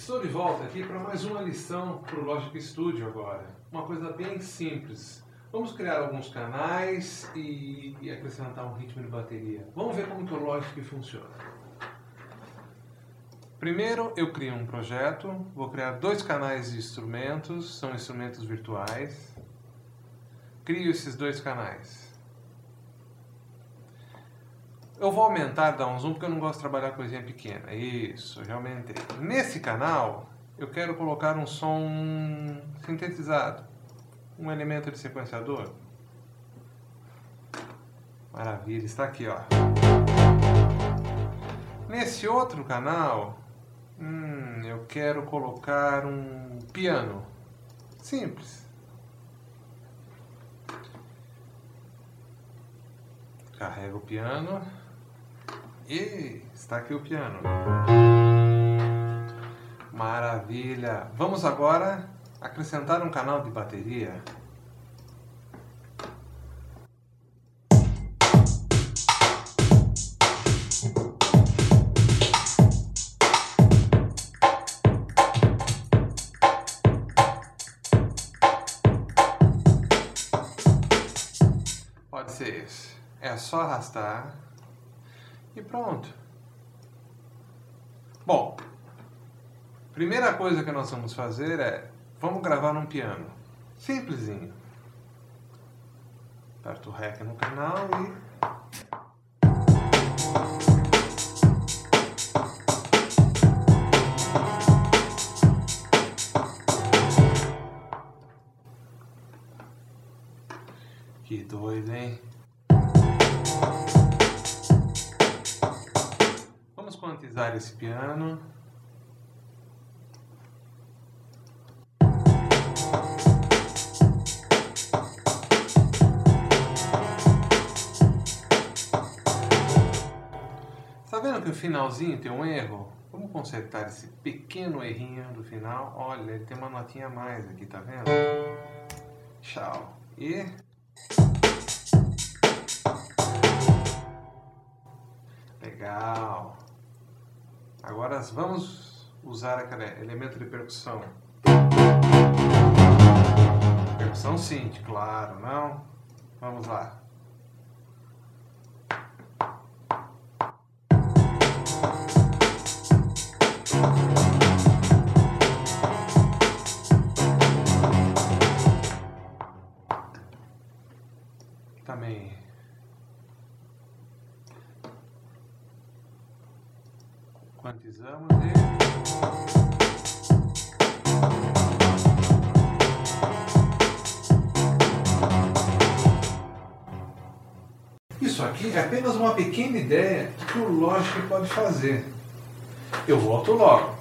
Estou de volta aqui para mais uma lição para o Logic Studio agora. Uma coisa bem simples. Vamos criar alguns canais e, e acrescentar um ritmo de bateria. Vamos ver como que o Logic funciona. Primeiro eu crio um projeto, vou criar dois canais de instrumentos, são instrumentos virtuais. Crio esses dois canais. Eu vou aumentar, dar um zoom, porque eu não gosto de trabalhar coisinha pequena. Isso, já aumentei. Nesse canal, eu quero colocar um som sintetizado. Um elemento de sequenciador. Maravilha, está aqui, ó. Nesse outro canal, hum, eu quero colocar um piano. Simples. Carrego o piano. E está aqui o piano. Maravilha! Vamos agora acrescentar um canal de bateria. Pode ser esse. É só arrastar e pronto. Bom, primeira coisa que nós vamos fazer é, vamos gravar num piano. Simplesinho. Aperto o REC no canal e... Que doido, hein? Quantizar esse piano. Está vendo que o finalzinho tem um erro? Vamos consertar esse pequeno errinho do final. Olha, ele tem uma notinha a mais aqui, tá vendo? Tchau. E... Agora vamos usar aquele elemento de percussão. Percussão sim, claro, não? Vamos lá. Também quantizamos e... Isso aqui é apenas uma pequena ideia do que o Logic pode fazer. Eu volto logo.